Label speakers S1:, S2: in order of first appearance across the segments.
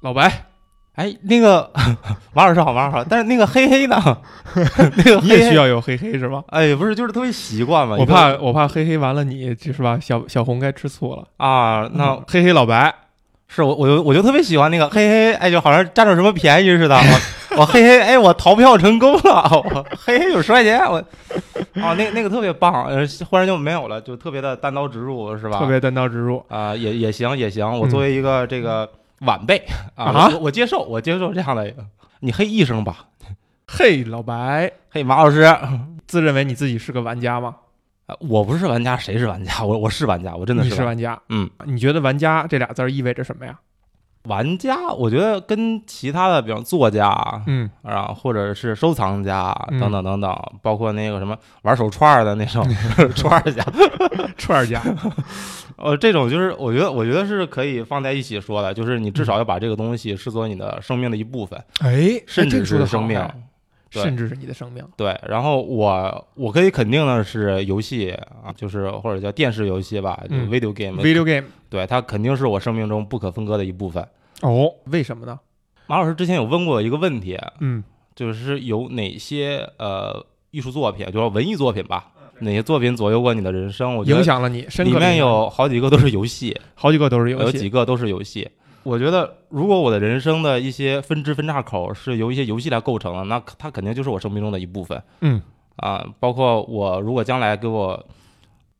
S1: 老白，
S2: 哎，那个王老师好，王老师好，但是那个黑黑呢？那个
S1: 你
S2: 黑黑
S1: 也需要有黑黑是吧？
S2: 哎，不是，就是特别习惯嘛。
S1: 我怕我怕黑黑完了你就是吧？小小红该吃醋了。
S2: 啊，那
S1: 嗯黑黑老白，
S2: 是我，我就我就特别喜欢那个嘿嘿，哎，就好像占着什么便宜似的。我我嘿嘿，哎，我逃票成功了，我嘿嘿有十块钱，我哦，那那个特别棒，呃，忽然就没有了，就特别的单刀直入，是吧？
S1: 特别单刀直入。
S2: 啊、也也行也行。我
S1: 嗯
S2: 作为一个这个晚辈啊，
S1: 啊
S2: 我我接受，我接受这样的。你嘿一声吧，
S1: 嘿，老白，
S2: 嘿，马老师，呃
S1: 自认为你自己是个玩家吗？
S2: 我不是玩家，谁是玩家？我我是玩家，我真的
S1: 你
S2: 是
S1: 是玩家。
S2: 嗯，
S1: 你觉得“玩家”这俩字儿意味着什么呀？
S2: 玩家。我觉得跟其他的，比方作家啊，
S1: 嗯，
S2: 啊，或者是收藏家
S1: 嗯
S2: 等等等等，包括那个什么玩手串儿的那种 串儿家，
S1: 串儿家。
S2: 呃，这种就是我觉得，我觉得是可以放在一起说的，就是你至
S1: 嗯
S2: 少要把这个东西视作你的生命的一部分，
S1: 哎，
S2: 甚至是生命。
S1: 甚至是你的生命。
S2: 对，然后我我可以肯定的是，游戏啊，就是或者叫电视游戏吧，video game，、
S1: Video game。
S2: 对它肯定是我生命中不可分割的一部分。
S1: 哦，为什么呢？
S2: 马老师之前有问过我一个问题，
S1: 嗯
S2: 就是有哪些呃艺术作品，就是文艺作品吧，哪些作品左右过你的人生？我觉得
S1: 影响了你，
S2: 里面有好几个都是游戏，
S1: 好几个都是游戏。
S2: 有几个都是游戏。我觉得，如果我的人生的一些分支分叉口是由一些游戏来构成的，那它肯定就是我生命中的一部分
S1: 嗯
S2: 啊。包括我如果将来给我，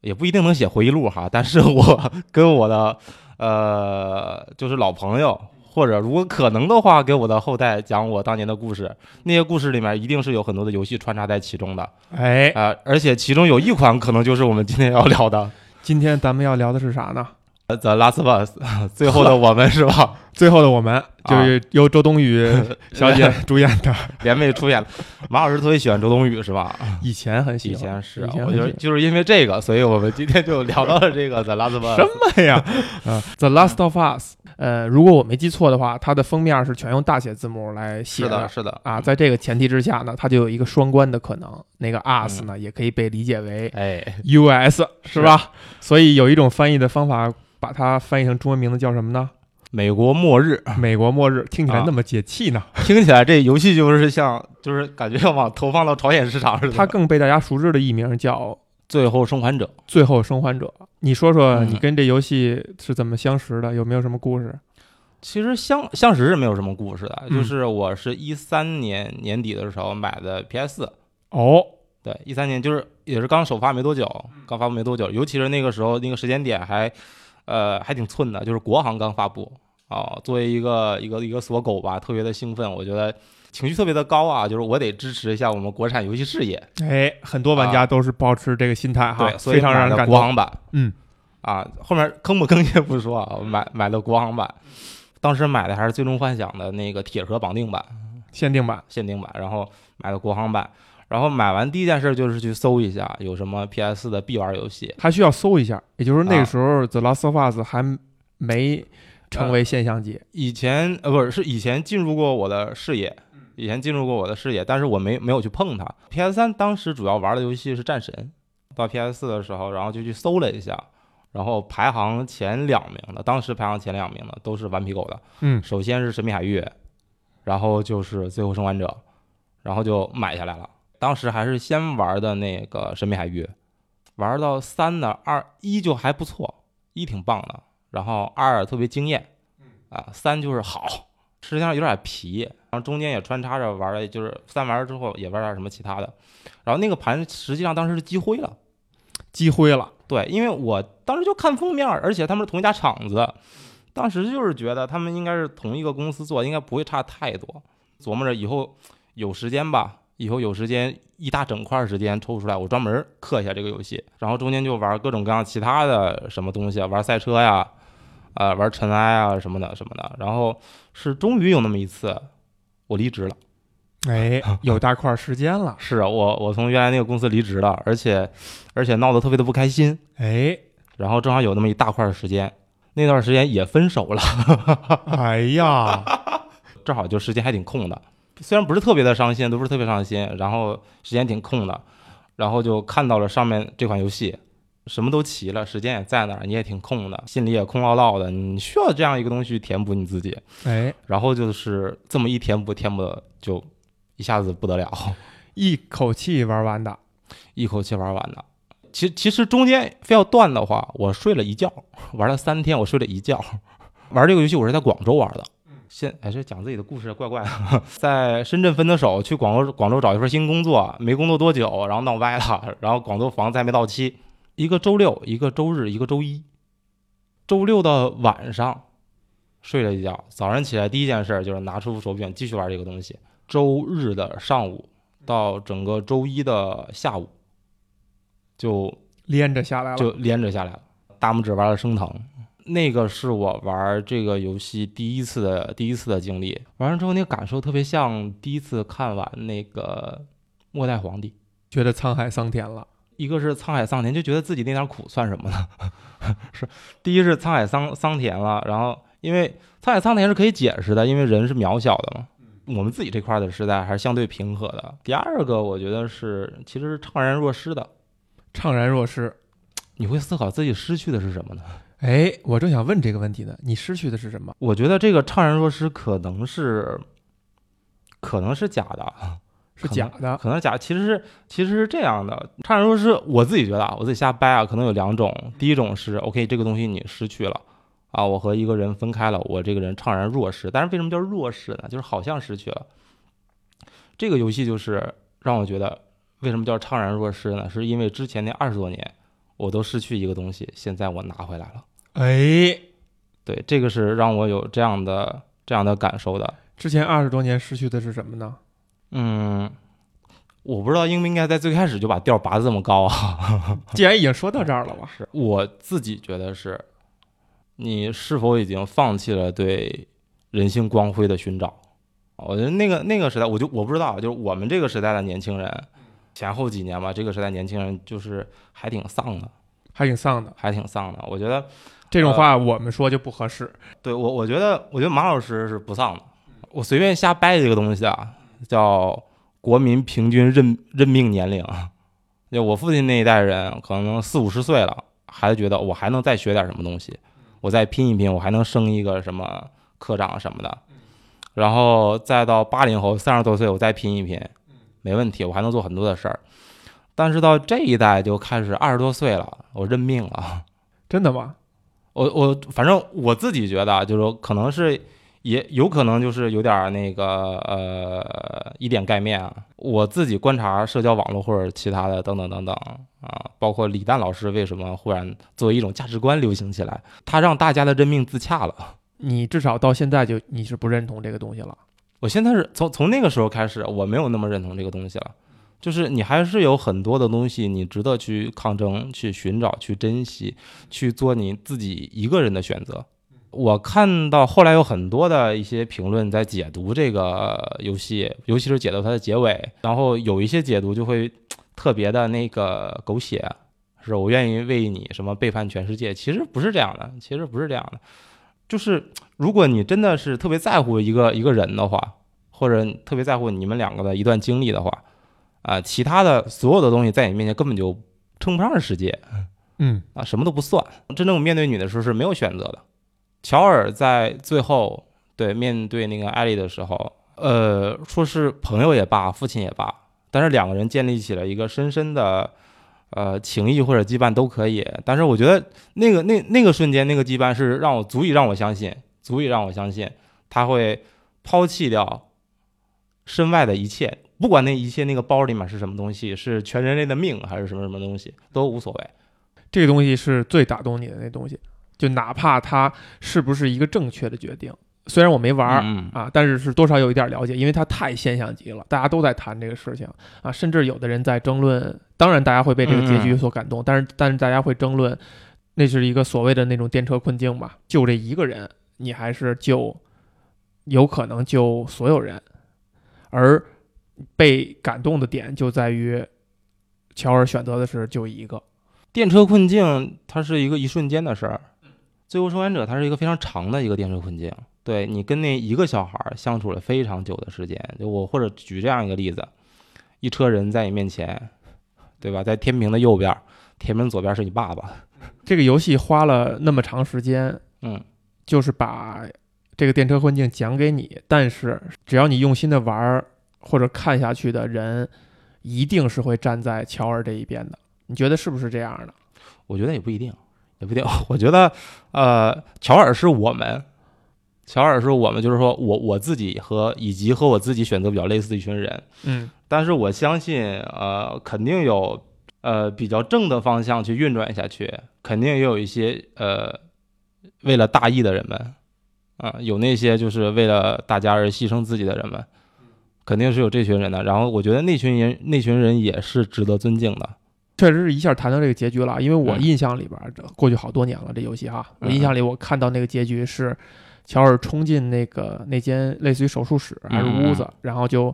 S2: 也不一定能写回忆录哈，但是我 跟我的呃，就是老朋友，或者如果可能的话，给我的后代讲我当年的故事，那些故事里面一定是有很多的游戏穿插在其中的
S1: 哎，
S2: 啊、而且其中有一款可能就是我们今天要聊的
S1: 今天咱们要聊的是啥呢？
S2: 《The Last of Us》最后的我们是吧？
S1: 最后的我们
S2: 啊
S1: 就是由周冬雨 小姐主演的，
S2: 联袂出演了。马老师特别喜欢周冬雨是吧？
S1: 以前很喜
S2: 以
S1: 欢，
S2: 前是，
S1: 以前
S2: 我觉得就是因为这个，所以我们今天就聊到了这个《The Last of Us
S1: 什》。么呀？啊，《The Last of Us》，呃，如果我没记错的话，它的封面是全用大写字母来写
S2: 是的，是的
S1: 啊，，在这个前提之下呢，它就有一个双关的可能。那个 us 呢，也可以被理解为
S2: 哎
S1: ，us，是吧？所以有一种翻译的方法，把它翻译成中文名字叫什么呢？
S2: 美国末日，
S1: 美国末日，听起来
S2: 啊
S1: 那么解气呢。
S2: 听起来这游戏就是像，就是感觉要往投放到朝鲜市场似的。
S1: 它更被大家熟知的艺名叫
S2: 最后生还者，《
S1: 最后生还者》。你说说，
S2: 嗯
S1: 你跟这游戏是怎么相识的？有没有什么故事？
S2: 其实相相识是没有什么故事的，
S1: 嗯
S2: 就是我是一三年年底的时候买的 PS，
S1: 哦，
S2: 对，一三年就是也是刚首发没多久，刚发布没多久，尤其是那个时候那个时间点还，呃，还挺寸的，就是国行刚发布啊、作为一个一个一个锁狗吧，特别的兴奋，我觉得情绪特别的高啊，就是我得支持一下我们国产游戏事业，
S1: 哎，很多玩家都是保持这个心态哈，
S2: 啊对，所以
S1: 非常让人。
S2: 国行版，
S1: 嗯，
S2: 啊，后面坑不坑也不说啊，买买的国行版，当时买的还是最终幻想的那个铁盒绑定版。
S1: 限定版，
S2: 限定版，然后买的国行版，然后买完第一件事就是去搜一下有什么 PS 的必玩游戏。
S1: 还需要搜一下。也就是，那时候《The Last of Us》还没成为现象级。
S2: 以前呃不是是以前进入过我的视野，以前进入过我的视野，但是我没没有去碰它。PS 三当时主要玩的游戏是战神，到 PS 四的时候，然后就去搜了一下。然后排行前两名的，当时排行前两名的都是顽皮狗的。
S1: 嗯
S2: 首先是神秘海域，然后就是最后生还者，然后就买下来了。当时还是先玩的那个神秘海域，玩到三的二一就还不错，一挺棒的，然后二特别惊艳，啊，三就是好，实际上有点皮，然后中间也穿插着玩了，就是三玩了之后也玩点什么其他的，然后那个盘实际上当时是积灰了。
S1: 积灰了，
S2: 对，因为我当时就看封面，而且他们是同一家厂子，当时就是觉得他们应该是同一个公司做，应该不会差太多。琢磨着以后有时间吧，以后有时间一大整块时间抽出来，我专门刻一下这个游戏，然后中间就玩各种各样其他的什么东西，玩赛车呀，啊、玩尘埃啊什么的什么的。然后是终于有那么一次，我离职了。
S1: 哎，有大块时间了，
S2: 是我我从原来那个公司离职了，而且而且闹得特别的不开心。
S1: 哎，
S2: 然后正好有那么一大块儿时间，那段时间也分手了，
S1: 哎呀，
S2: 正好就时间还挺空的，虽然不是特别的伤心，都不是特别伤心，然后时间挺空的，然后就看到了上面这款游戏，什么都齐了，时间也在那儿，你也挺空的，心里也空落落的，你需要这样一个东西去填补你自己。
S1: 哎，
S2: 然后就是这么一填补，填补的就一下子不得了，
S1: 一口气玩完的，
S2: 一口气玩完的。其其实中间非要断的话，我睡了一觉，玩了三天，我睡了一觉。玩这个游戏我是在广州玩的。现哎，这讲自己的故事怪怪的。在深圳分的手，去广州广州找一份新工作，没工作多久，然后闹歪了，然后广州房子还没到期。一个周六，一个周日，一个周一。周六的晚上睡了一觉，早上起来第一件事就是拿出手柄继续玩这个东西。周日的上午到整个周一的下午，就
S1: 连着下来了，
S2: 就连着下来了，大拇指玩的生疼。那个是我玩这个游戏第一次的第一次的经历，玩完之后那个感受特别像第一次看完那个《末代皇帝》，
S1: 觉得沧海桑田了。
S2: 一个是沧海桑田，就觉得自己那点苦算什么呢？是第一是沧海桑桑田了，然后因为沧海桑田是可以解释的，因为人是渺小的嘛。我们自己这块的时代还是相对平和的。第二个我觉得是其实是怅然若失的，
S1: 怅然若失，
S2: 你会思考自己失去的是什么呢？
S1: 哎，我正想问这个问题呢。你失去的是什么？
S2: 我觉得这个怅然若失可能是，可能是假的，
S1: 是假的，
S2: 可能是假。其实是其实是这样的，怅然若失，我自己觉得啊，我自己瞎掰啊，可能有两种。第一种是 OK，这个东西你失去了啊，我和一个人分开了，我这个人怅然若失。但是为什么叫若失呢？就是好像失去了。这个游戏就是让我觉得为什么叫怅然若失呢？是因为之前那二十多年我都失去一个东西，现在我拿回来了。
S1: 哎，
S2: 对，这个是让我有这样的这样的感受的。
S1: 之前二十多年失去的是什么呢？
S2: 嗯，我不知道应不应该在最开始就把调拔得这么高啊。
S1: 既然已经说到这儿了吧，
S2: 是我自己觉得是，你是否已经放弃了对人性光辉的寻找？我觉得那个那个时代，我就我不知道，就是我们这个时代的年轻人，前后几年吧，这个时代年轻人就是还挺丧的，
S1: 还挺丧的，
S2: 还挺丧的。我觉得。
S1: 这种话我们说就不合适。
S2: 对我，我觉得，我觉得马老师是不丧的。我随便瞎掰一个东西啊，叫国民平均任任命年龄。就我父亲那一代人，可能四五十岁了，还觉得我还能再学点什么东西，我再拼一拼，我还能升一个什么科长什么的。然后再到八零后，三十多岁，我再拼一拼，没问题，我还能做很多的事儿。但是到这一代就开始二十多岁了，我认命了。
S1: 真的吗？
S2: 我我反正我自己觉得，就是可能是，也有可能就是有点那个呃一点概念啊。我自己观察社交网络或者其他的等等等等啊，包括李诞老师为什么忽然作为一种价值观流行起来，他让大家的认命自洽了。
S1: 你至少到现在就你是不认同这个东西了。
S2: 我现在是从从那个时候开始，我没有那么认同这个东西了。就是你还是有很多的东西，你值得去抗争、去寻找、去珍惜、去做你自己一个人的选择。我看到后来有很多的一些评论在解读这个游戏，尤其是解读它的结尾，然后有一些解读就会特别的那个狗血，是我愿意为你什么背叛全世界。其实不是这样的，其实不是这样的。就是如果你真的是特别在乎一个一个人的话，或者特别在乎你们两个的一段经历的话。啊，其他的所有的东西在你面前根本就称不上是世界，
S1: 嗯
S2: 啊，什么都不算。真正面对你的时候是没有选择的。乔尔在最后对面对那个艾丽的时候，呃，说是朋友也罢，父亲也罢，但是两个人建立起了一个深深的呃情谊或者羁绊都可以。但是我觉得那个那那个瞬间那个羁绊是让我足以让我相信，足以让我相信他会抛弃掉身外的一切。不管那一切那个包里面是什么东西，是全人类的命还是什么什么东西，都无所谓。
S1: 这个东西是最打动你的那东西，就哪怕它是不是一个正确的决定，虽然我没玩儿啊，但是是多少有一点了解，因为它太现象级了，大家都在谈这个事情啊，甚至有的人在争论。当然，大家会被这个结局所感动，但是但是大家会争论，那是一个所谓的那种电车困境吧？救这一个人，你还是救，有可能救所有人，而。被感动的点就在于，乔尔选择的是救一个
S2: 电车困境，它是一个一瞬间的事儿。最后生还者，它是一个非常长的一个电车困境。对你跟那一个小孩相处了非常久的时间。就我或者举这样一个例子：一车人在你面前，对吧？在天平的右边，天平左边是你爸爸。
S1: 这个游戏花了那么长时间，
S2: 嗯，
S1: 就是把这个电车困境讲给你，但是只要你用心的玩或者看下去的人，一定是会站在乔尔这一边的。你觉得是不是这样的？
S2: 我觉得也不一定，也不一定。我觉得，呃，乔尔是我们，乔尔是我们，就是说我我自己和以及和我自己选择比较类似的一群人，
S1: 嗯，
S2: 但是我相信，呃，肯定有。呃，比较正的方向去运转下去，肯定也有一些呃，为了大义的人们，啊，有那些就是为了大家而牺牲自己的人们，肯定是有这群人的。然后我觉得那群人，那群人也是值得尊敬的。
S1: 确实是一下谈到这个结局了，因为我印象里边，过去好多年了，这游戏哈，我印象里我看到那个结局是乔尔冲进那个那间类似于手术室还是屋子，然后就。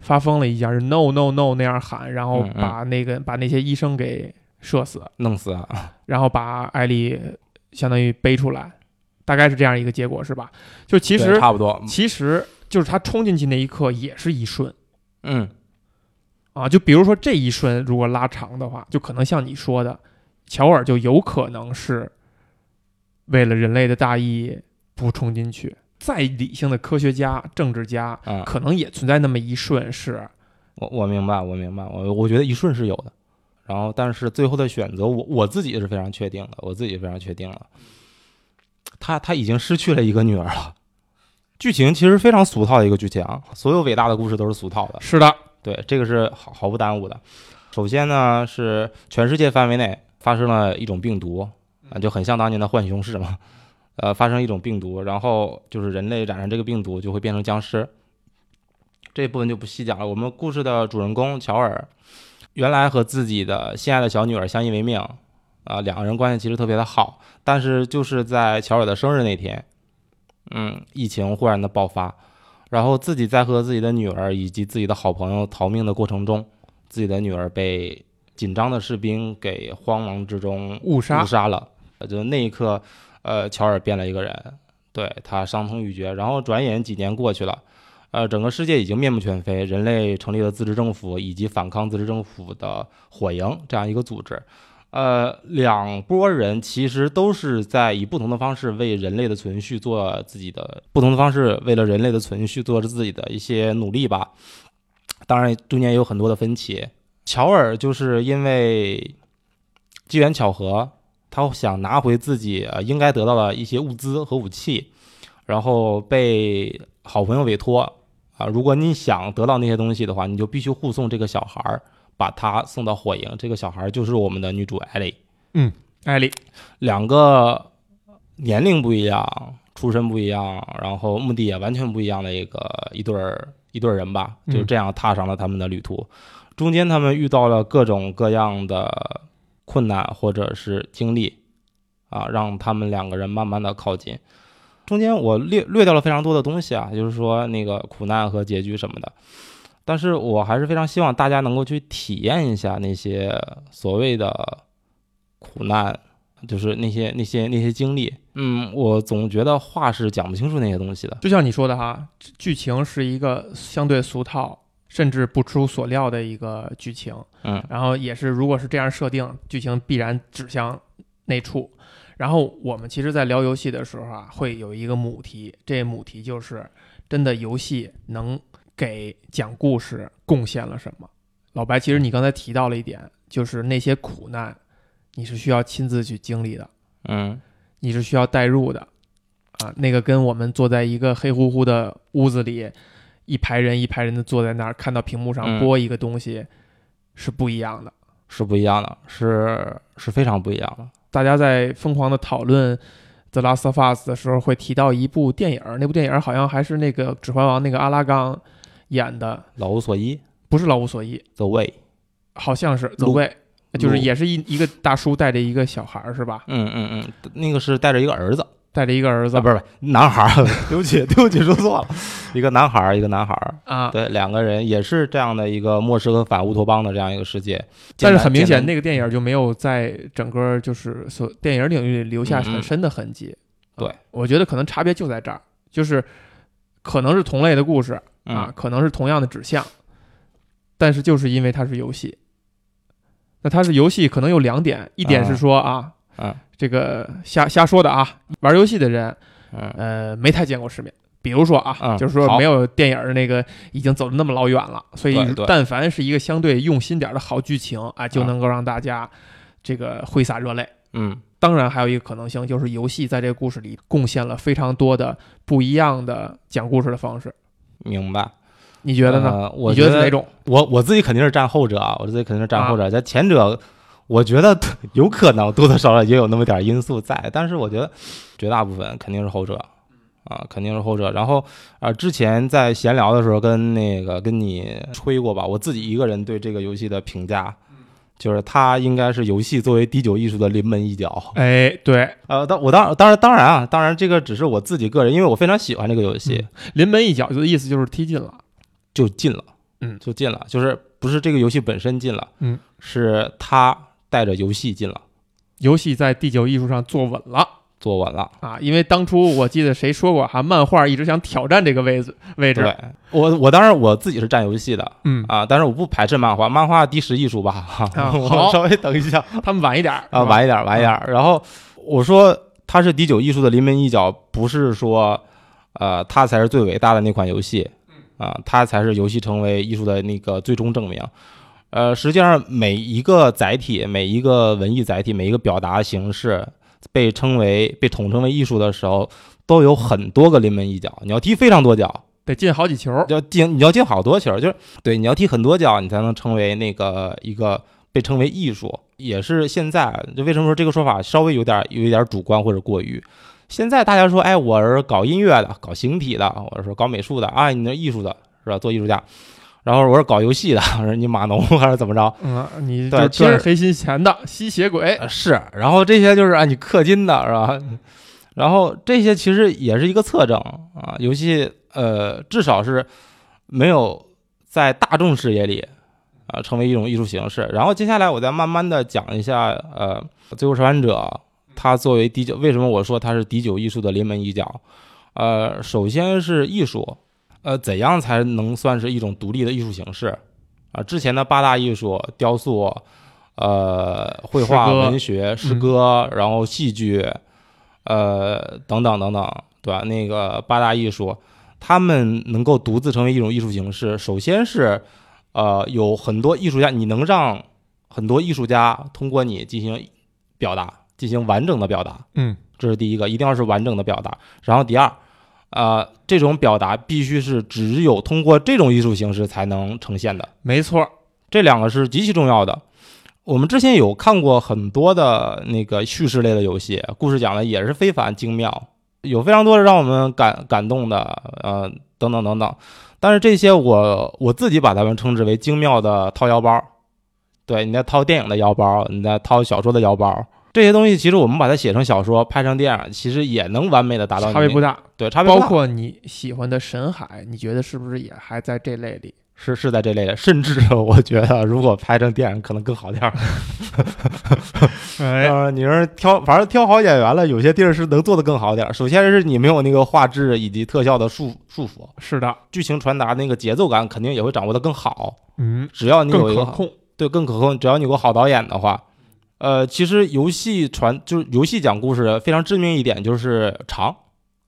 S1: 发疯了一下，是 no no no 那样喊，然后把那个把那些医生给射死、
S2: 弄死啊，
S1: 然后把艾丽相当于背出来，大概是这样一个结果，是吧？就其实
S2: 差不多，
S1: 其实就是他冲进去那一刻也是一瞬，
S2: 嗯，
S1: 啊，就比如说这一瞬如果拉长的话，就可能像你说的，乔尔就有可能是为了人类的大义不冲进去。再理性的科学家、政治家，
S2: 嗯，
S1: 可能也存在那么一瞬。是，
S2: 我我明白，我明白，我我觉得一瞬是有的。然后，但是最后的选择，我我自己是非常确定的，我自己非常确定了。他他已经失去了一个女儿了。剧情其实非常俗套的一个剧情，所有伟大的故事都是俗套的。
S1: 是的，
S2: 对，这个是毫毫不耽误的。首先呢，是全世界范围内发生了一种病毒，啊，就很像当年的浣熊市嘛。呃，发生一种病毒，然后就是人类染上这个病毒就会变成僵尸。这部分就不细讲了。我们故事的主人公乔尔，原来和自己的心爱的小女儿相依为命，啊，两个人关系其实特别的好。但是就是在乔尔的生日那天，嗯，疫情忽然的爆发，然后自己在和自己的女儿以及自己的好朋友逃命的过程中，自己的女儿被紧张的士兵给慌忙之中
S1: 误杀
S2: 误杀了。就那一刻。呃，乔尔变了一个人，对他伤痛欲绝。然后转眼几年过去了，呃，整个世界已经面目全非，人类成立了自治政府以及反抗自治政府的火营这样一个组织。呃，两拨人其实都是在以不同的方式为人类的存续做自己的不同的方式，为了人类的存续做着自己的一些努力吧。当然，中间也有很多的分歧。乔尔就是因为机缘巧合。他想拿回自己呃应该得到的一些物资和武器，然后被好朋友委托啊，如果你想得到那些东西的话，你就必须护送这个小孩儿，把他送到火营。这个小孩儿就是我们的女主艾莉。
S1: 嗯，艾莉，
S2: 两个年龄不一样，出身不一样，然后目的也完全不一样的一个一对儿一对儿人吧，就这样踏上了他们的旅途。中间他们遇到了各种各样的。困难或者是经历，啊，让他们两个人慢慢的靠近。中间我略略掉了非常多的东西啊，就是说那个苦难和结局什么的。但是我还是非常希望大家能够去体验一下那些所谓的苦难，就是那些那些那些经历。嗯，我总觉得话是讲不清楚那些东西的。
S1: 就像你说的哈，剧情是一个相对俗套。甚至不出所料的一个剧情，
S2: 嗯，
S1: 然后也是，如果是这样设定，剧情必然指向那处。然后我们其实，在聊游戏的时候啊，会有一个母题，这母题就是真的游戏能给讲故事贡献了什么？老白，其实你刚才提到了一点，就是那些苦难，你是需要亲自去经历的，
S2: 嗯，
S1: 你是需要代入的，啊，那个跟我们坐在一个黑乎乎的屋子里。一排人一排人的坐在那儿，看到屏幕上播一个东西，是不一样的，
S2: 是不一样的，是是非常不一样的。
S1: 大家在疯狂的讨论《The Last of Us》的时候，会提到一部电影，那部电影好像还是那个《指环王》那个阿拉冈演的，
S2: 老无所依，
S1: 不是老无所依
S2: ，The Way，
S1: 好像是 The Way，就是也是一一个大叔带着一个小孩儿，是吧？
S2: 嗯嗯嗯，那个是带着一个儿子。
S1: 带着一个儿子，
S2: 不是不是男孩儿，对不起 对不起说错了，一个男孩儿一个男孩儿。
S1: 啊，
S2: 对两个人也是这样的一个末世和反乌托邦的这样一个世界，
S1: 但是很明显那个电影就没有在整个就是所电影领域里留下很深的痕迹。
S2: 对，
S1: 我觉得可能差别就在这儿，就是可能是同类的故事啊，可能是同样的指向，但是就是因为它是游戏，那它是游戏可能有两点，一点是说啊，
S2: 嗯，
S1: 这个瞎瞎说的啊，玩游戏的人，
S2: 嗯
S1: 呃，没太见过世面。比如说啊，
S2: 嗯
S1: 就是说没有电影儿那个已经走的那么老远了，所以但凡是一个相对用心点的好剧情啊，就
S2: 嗯
S1: 能够让大家这个挥洒热泪。
S2: 嗯
S1: 当然，还有一个可能性就是游戏在这个故事里贡献了非常多的不一样的讲故事的方式。
S2: 明白。
S1: 你觉得呢？
S2: 呃我
S1: 你觉得是哪种？
S2: 我我自己肯定是站后者啊，我自己肯定是站后者。在前者，我觉得有可能多多少少也有那么点因素在，但是我觉得绝大部分肯定是后者啊，肯定是后者。然后啊、之前在闲聊的时候跟那个跟你吹过吧，我自己一个人对这个游戏的评价。就是它应该是游戏作为第九艺术的临门一脚，
S1: 哎，对，
S2: 呃，当我当当然当然啊，当然这个只是我自己个人，因为我非常喜欢这个游戏，
S1: 临门一脚的意思就是踢进了。
S2: 就进了，
S1: 嗯
S2: 就进了，就是不是这个游戏本身进了，
S1: 嗯，
S2: 是他带着游戏进了，
S1: 游戏在第九艺术上坐稳了
S2: 坐稳了。
S1: 啊！因为当初我记得谁说过哈，漫画一直想挑战这个位置位置。
S2: 对我，我当然我自己是占游戏的
S1: 嗯，
S2: 啊，但是我不排斥漫画，漫画第十艺术吧，哈、
S1: 啊
S2: 我
S1: 好
S2: 稍微等一下
S1: 他们晚一点儿
S2: 啊，晚一点，晚一点。然后我说它是第九艺术的临门一脚，不是说呃它才是最伟大的那款游戏啊，它才是游戏成为艺术的那个最终证明。呃，实际上每一个载体，每一个文艺载体，每一个表达形式被称为被统称为艺术的时候，都有很多个临门一脚。你要踢非常多脚，
S1: 得进好几球。
S2: 要进你要进好多球，就是对你要踢很多脚，你才能成为那个一个被称为艺术。也是现在，就为什么说这个说法稍微有点有一点主观或者过于。现在大家说，哎，我是搞音乐的，搞形体的，我是说搞美术的啊，你那艺术的是吧？做艺术家。然后我是搞游戏的，我说你码农还是怎么着？
S1: 嗯，你
S2: 对其实
S1: 就赚黑心钱的吸血鬼。
S2: 呃是，然后这些就是啊，你氪金的是吧？然后这些其实也是一个侧证啊，游戏呃至少是没有在大众视野里啊成为一种艺术形式。然后接下来我再慢慢的讲一下呃《最后生还者》，它作为第九，为什么我说它是第九艺术的临门一脚？呃，首先是艺术，呃，怎样才能算是一种独立的艺术形式啊？之前的八大艺术，雕塑。呃，绘画、文学、诗歌，然后戏剧，呃，等等等等，对吧？那个八大艺术，他们能够独自成为一种艺术形式，首先是，呃，有很多艺术家，你能让很多艺术家通过你进行表达，进行完整的表达，
S1: 嗯，
S2: 这是第一个，一定要是完整的表达。然后第二，呃，这种表达必须是只有通过这种艺术形式才能呈现的。
S1: 没错。
S2: 这两个是极其重要的。我们之前有看过很多的那个叙事类的游戏，故事讲的也是非凡精妙，有非常多的让我们感感动的，呃，等等等等。但是这些我我自己把它们称之为精妙的掏腰包，对，你在掏电影的腰包，你在掏小说的腰包，这些东西其实我们把它写成小说，拍成电影，其实也能完美的达到你
S1: 差别不大，
S2: 对，差别不大
S1: 包括你喜欢的神海，你觉得是不是也还在这类里？
S2: 是是在这类的，甚至我觉得如果拍成电影可能更好点儿。
S1: 哎，
S2: 呃，你说挑，反正挑好演员了，有些地儿是能做得更好点儿。首先是你没有那个画质以及特效的束束缚，
S1: 是的，
S2: 剧情传达那个节奏感肯定也会掌握的更好。
S1: 嗯，
S2: 只要你有一个
S1: 更可控。
S2: 对更可控，只要你有个好导演的话，呃，其实游戏传就是游戏讲故事非常致命一点就是长，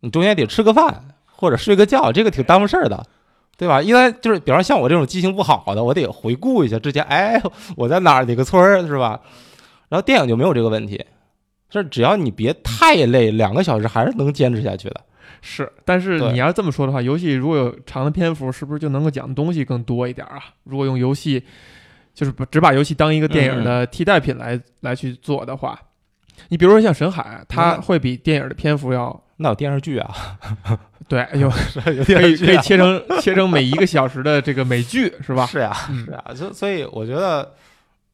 S2: 你中间得吃个饭或者睡个觉，这个挺耽误事儿的。对吧？因为就是，比方像我这种记性不好的，我得回顾一下之前，哎，我在哪儿哪个村儿是吧？然后电影就没有这个问题，这只要你别太累，两个小时还是能坚持下去的。
S1: 是，但是你要这么说的话，游戏如果有长的篇幅，是不是就能够讲的东西更多一点啊？如果用游戏，就是不只把游戏当一个电影的替代品来、来去做的话，你比如说像神海，它会比电影的篇幅要
S2: 那有电视剧啊，
S1: 对，有
S2: 有
S1: 可以可以
S2: 啊
S1: 切成切成每一个小时的这个美剧是吧？
S2: 是呀、
S1: 嗯
S2: 是呀、所所以我觉得，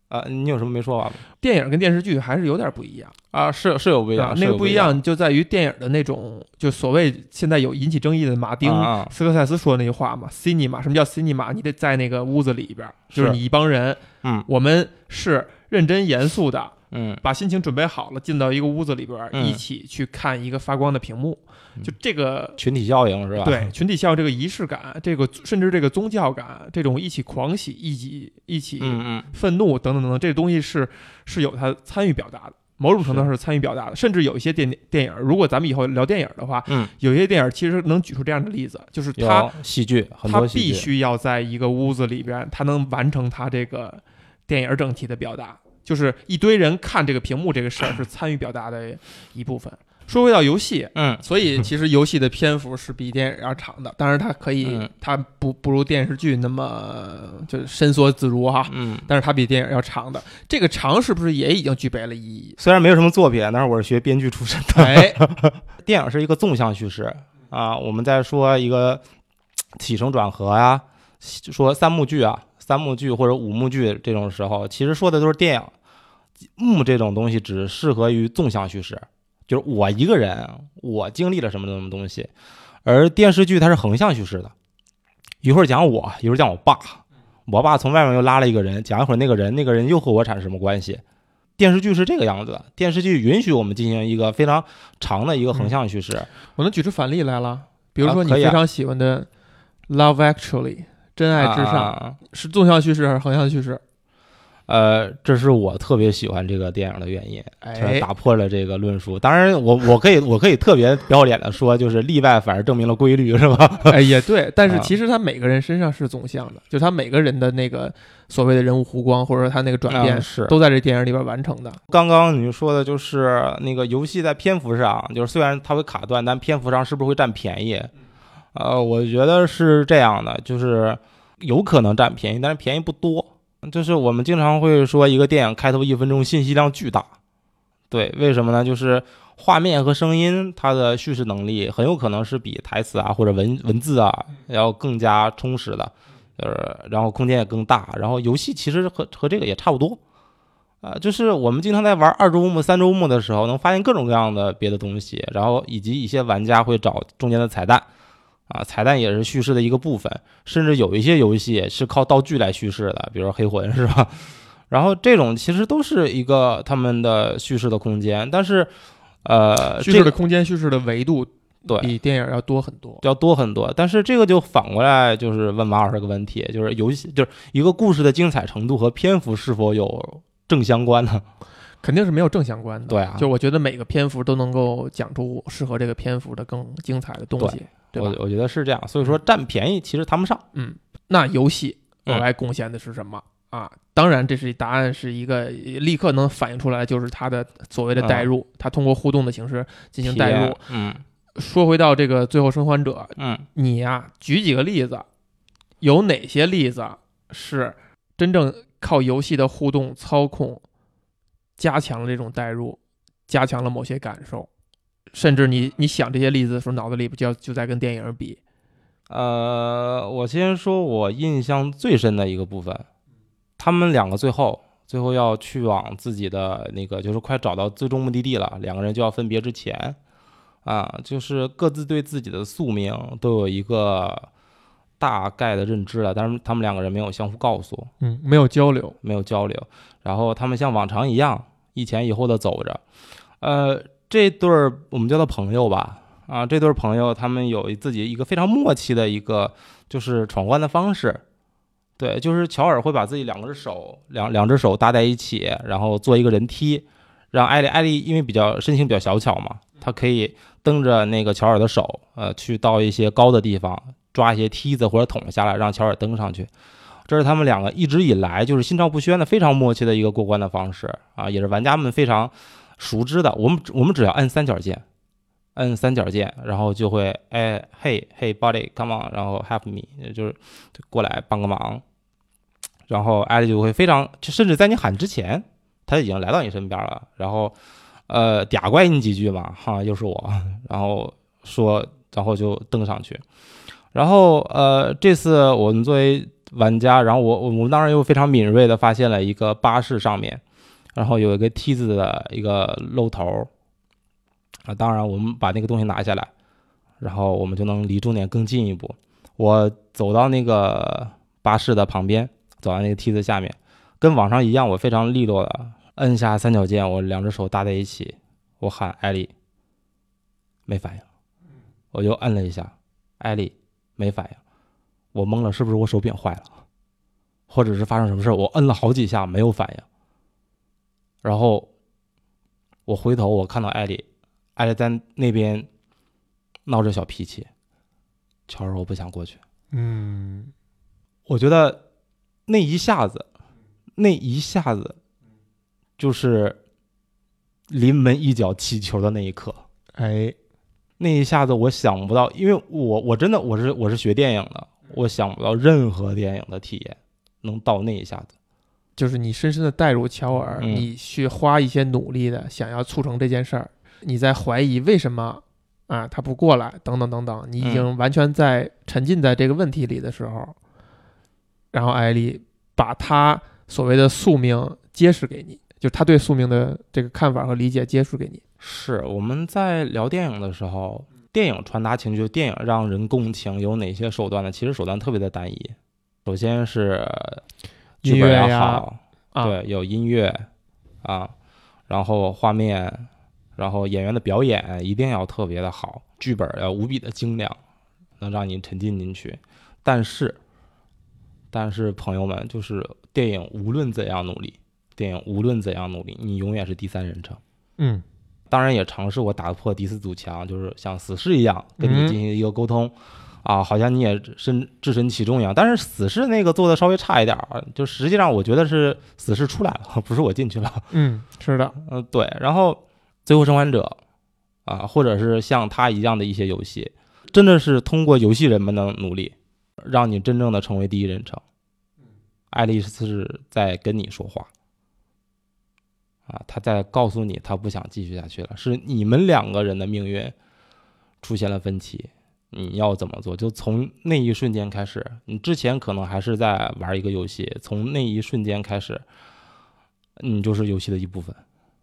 S2: 啊、你有什么没说完吗？
S1: 电影跟电视剧还是有点不一样
S2: 啊，是是有不一样，
S1: 那个不一
S2: 样。
S1: 就在于电影的那种，就所谓现在有引起争议的马丁斯科塞斯说的那句话嘛，cinema，什么叫 cinema？你得在那个屋子里边，就是
S2: 是
S1: 你一帮人，
S2: 嗯
S1: 我们是认真严肃的
S2: 嗯，
S1: 把心情准备好了，进到一个屋子里边，一起去看一个发光的屏幕，就这个
S2: 群体效应是吧？
S1: 对，群体效应这个仪式感，这个甚至这个宗教感，这种一起狂喜、一起一起愤怒等等等等，这东西是是有它参与表达的。某种程度上是参与表达的，甚至有一些电电影，如果咱们以后聊电影的话，
S2: 嗯，
S1: 有些电影其实能举出这样的例子，就是它
S2: 戏剧，
S1: 他必须要在一个屋子里边，它能完成它这个电影整体的表达，就是一堆人看这个屏幕这个事儿 是参与表达的一部分。说回到游戏，
S2: 嗯，
S1: 所以其实游戏的篇幅是比电影要长的，当然它可以，它不不如电视剧那么就伸缩自如哈，
S2: 嗯，
S1: 但是它比电影要长的，这个长是不是也已经具备了意义？
S2: 虽然没有什么作品，但是我是学编剧出身的，
S1: 哎，
S2: 电影是一个纵向叙事啊，我们在说一个起承转合呀，说三幕剧啊，三幕剧或者五幕剧这种时候，其实说的都是电影，幕这种东西只适合于纵向叙事。就是我一个人，我经历了什么什么东西，而电视剧它是横向叙事的，一会儿讲我，一会儿讲我爸，我爸从外面又拉了一个人，讲一会儿那个人，那个人又和我产生什么关系？电视剧是这个样子的，电视剧允许我们进行一个非常长的一个横向叙事。
S1: 我能举出反例来了，比如说你非常喜欢的《Love Actually》，真爱至上，是纵向叙事还是横向叙事？
S2: 呃，这是我特别喜欢这个电影的原因，
S1: 哎，
S2: 打破了这个论述。当然，我我可以我可以特别不要脸的说，就是例外反而证明了规律，是吧？
S1: 哎，也对。但是其实他每个人身上是纵向的，就他每个人的那个所谓的人物弧光，或者说他那个转变，
S2: 是
S1: 都在这电影里边完成的。
S2: 刚刚你说的就是那个游戏在篇幅上，就是虽然它会卡断，但篇幅上是不是会占便宜？呃，我觉得是这样的，就是有可能占便宜，但是便宜不多。就是我们经常会说，一个电影开头一分钟信息量巨大，对，为什么呢？就是画面和声音，它的叙事能力很有可能是比台词啊或者文文字啊要更加充实的，呃，然后空间也更大。然后游戏其实和和这个也差不多，啊，就是我们经常在玩二周目、三周目的时候，能发现各种各样的别的东西，然后以及一些玩家会找中间的彩蛋。啊，彩蛋也是叙事的一个部分，甚至有一些游戏是靠道具来叙事的，比如说黑魂，是吧？然后这种其实都是一个他们的叙事的空间，但是，呃，
S1: 叙事的空间、叙事的维度，
S2: 对，
S1: 比电影要多很多，
S2: 要多很多。但是这个就反过来就是问马老师个问题，就是游戏就是一个故事的精彩程度和篇幅是否有正相关呢？
S1: 肯定是没有正相关的。
S2: 对啊，
S1: 就我觉得每个篇幅都能够讲出适合这个篇幅的更精彩的东西。
S2: 我我觉得是这样，所以说占便宜其实谈不上。
S1: 嗯，那游戏我来贡献的是什么啊？当然，这是答案是一个立刻能反映出来，就是它的所谓的代入，它通过互动的形式进行代入。
S2: 嗯，
S1: 说回到这个最后生还者，
S2: 嗯，
S1: 你呀，举几个例子，有哪些例子是真正靠游戏的互动操控加强了这种代入，加强了某些感受？甚至你你想这些例子的时候，脑子里不就就在跟电影比？
S2: 呃，我先说我印象最深的一个部分，他们两个最后最后要去往自己的那个，就是快找到最终目的地了，两个人就要分别之前，啊，就是各自对自己的宿命都有一个大概的认知了，但是他们两个人没有相互告诉，
S1: 嗯，没有交流，
S2: 没有交流，然后他们像往常一样一前一后的走着，呃。这对儿我们叫他朋友吧，啊，这对儿朋友他们有自己一个非常默契的一个就是闯关的方式，对，就是乔尔会把自己两只手两两只手搭在一起，然后做一个人梯，让艾丽艾丽因为比较身形比较小巧嘛，她可以蹬着那个乔尔的手，呃，去到一些高的地方抓一些梯子或者捅下来，让乔尔登上去，这是他们两个一直以来就是心照不宣的非常默契的一个过关的方式。啊，也是玩家们非常。熟知的，我们我们只要按三角键，按三角键，然后就会哎嘿嘿，body，come on，然后 help me，就是过来帮个忙，然后艾丽就会非常，甚至在你喊之前，他已经来到你身边了，然后呃嗲怪你几句嘛，哈，又是我，然后说，然后就登上去，然后呃这次我们作为玩家，然后我我们当然又非常敏锐的发现了一个巴士上面。然后有一个梯子的一个露头啊，当然我们把那个东西拿下来，然后我们就能离终点更近一步。我走到那个巴士的旁边，走到那个梯子下面，跟往常一样，我非常利落的摁下三角键，我两只手搭在一起，我喊艾丽，没反应，我又摁了一下，艾丽没反应，我懵了，是不是我手柄坏了，或者是发生什么事？我摁了好几下没有反应，然后我回头我看到艾丽，艾丽在那边闹着小脾气，乔儿我不想过去，
S1: 嗯，
S2: 我觉得那一下子，那一下子。就是临门一脚起球的那一刻，
S1: 哎，
S2: 那一下子我想不到，因为我我真的我是我是学电影的，我想不到任何电影的体验能到那一下子，
S1: 就是你深深的带入乔尔，你去花一些努力的想要促成这件事儿，你在怀疑为什么啊他不过来等等等等，你已经完全在沉浸在这个问题里的时候，然后艾丽把他所谓的宿命揭示给你。就他对宿命的这个看法和理解，揭示给你。
S2: 是我们在聊电影的时候，电影传达情绪，电影让人共情有哪些手段呢？其实手段特别的单一。首先是剧本要好，对，有音乐啊，然后画面，然后演员的表演一定要特别的好，剧本要无比的精良，能让你沉浸进去。但是，但是朋友们，就是电影无论怎样努力。电影无论怎样努力，你永远是第三人称。
S1: 嗯，
S2: 当然也尝试过打破第四堵墙，就是像死侍一样跟你进行一个沟通，啊，好像你也身置身其中一样。但是死侍那个做的稍微差一点儿，就实际上我觉得是死侍出来了，不是我进去了。
S1: 嗯，是的，
S2: 嗯，对。然后《最后生还者》啊，或者是像他一样的一些游戏，真的是通过游戏人们的努力，让你真正的成为第一人称。爱丽丝是在跟你说话。啊，他在告诉你，他不想继续下去了，是你们两个人的命运出现了分歧，你要怎么做？就从那一瞬间开始，你之前可能还是在玩一个游戏，从那一瞬间开始，你就是游戏的一部分。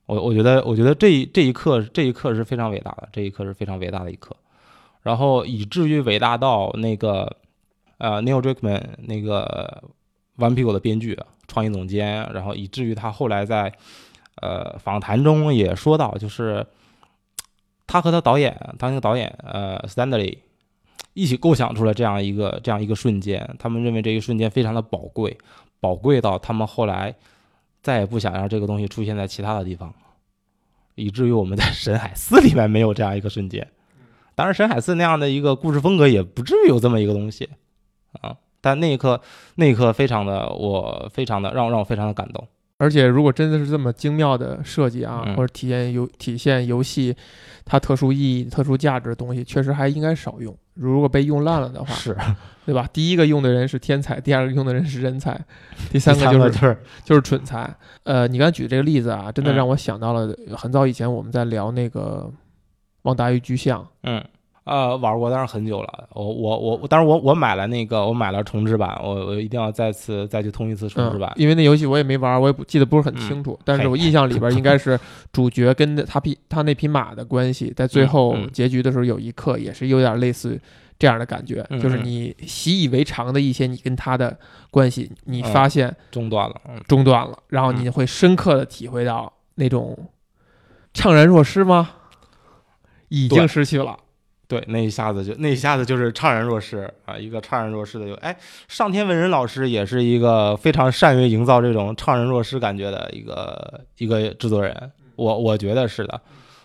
S2: 我我觉得，我觉得这这一刻，这一刻是非常伟大的，这一刻是非常伟大的一刻，然后以至于伟大到那个呃，Neil Druckmann 那个《顽皮狗》的编剧、创意总监，然后以至于他后来在。呃，访谈中也说到，就是他和他导演，他那个导演呃，Stanley 一起构想出了这样一个这样一个瞬间，他们认为这一瞬间非常的宝贵，宝贵到他们后来再也不想让这个东西出现在其他的地方，以至于我们在《神海四》里面没有这样一个瞬间。当然，《神海四》那样的一个故事风格也不至于有这么一个东西啊，但那一刻，那一刻非常的，我非常的让让我非常的感动。
S1: 而且，如果真的是这么精妙的设计啊，或者体现游体现游戏它特殊意义、特殊价值的东西，确实还应该少用。如果被用烂了的话，
S2: 是，
S1: 对吧？第一个用的人是天才，第二个用的人是人才，第三个就是就是蠢材。呃，你刚才举这个例子啊，真的让我想到了很早以前我们在聊那个《旺达与巨像》。
S2: 嗯。呃，玩过，但是很久了。我我我，当然我我买了那个，我买了重置版，我我一定要再次再去通一次重置版。
S1: 因为那游戏我也没玩，我也不记得不是很清楚。但是我印象里边 应该是主角跟他匹他那匹马的关系，在最后结局的时候有一刻也是有点类似这样的感觉，就是你习以为常的一些你跟他的关系，你发现
S2: 中断了，
S1: 中断了，然后你会深刻的体会到那种怅然若失吗？已经失去了。
S2: 对，那一下子就那一下子就是怅然若失啊，一个怅然若失的就哎，上天文人老师也是一个非常善于营造这种怅然若失感觉的一个一个制作人，我我觉得是的，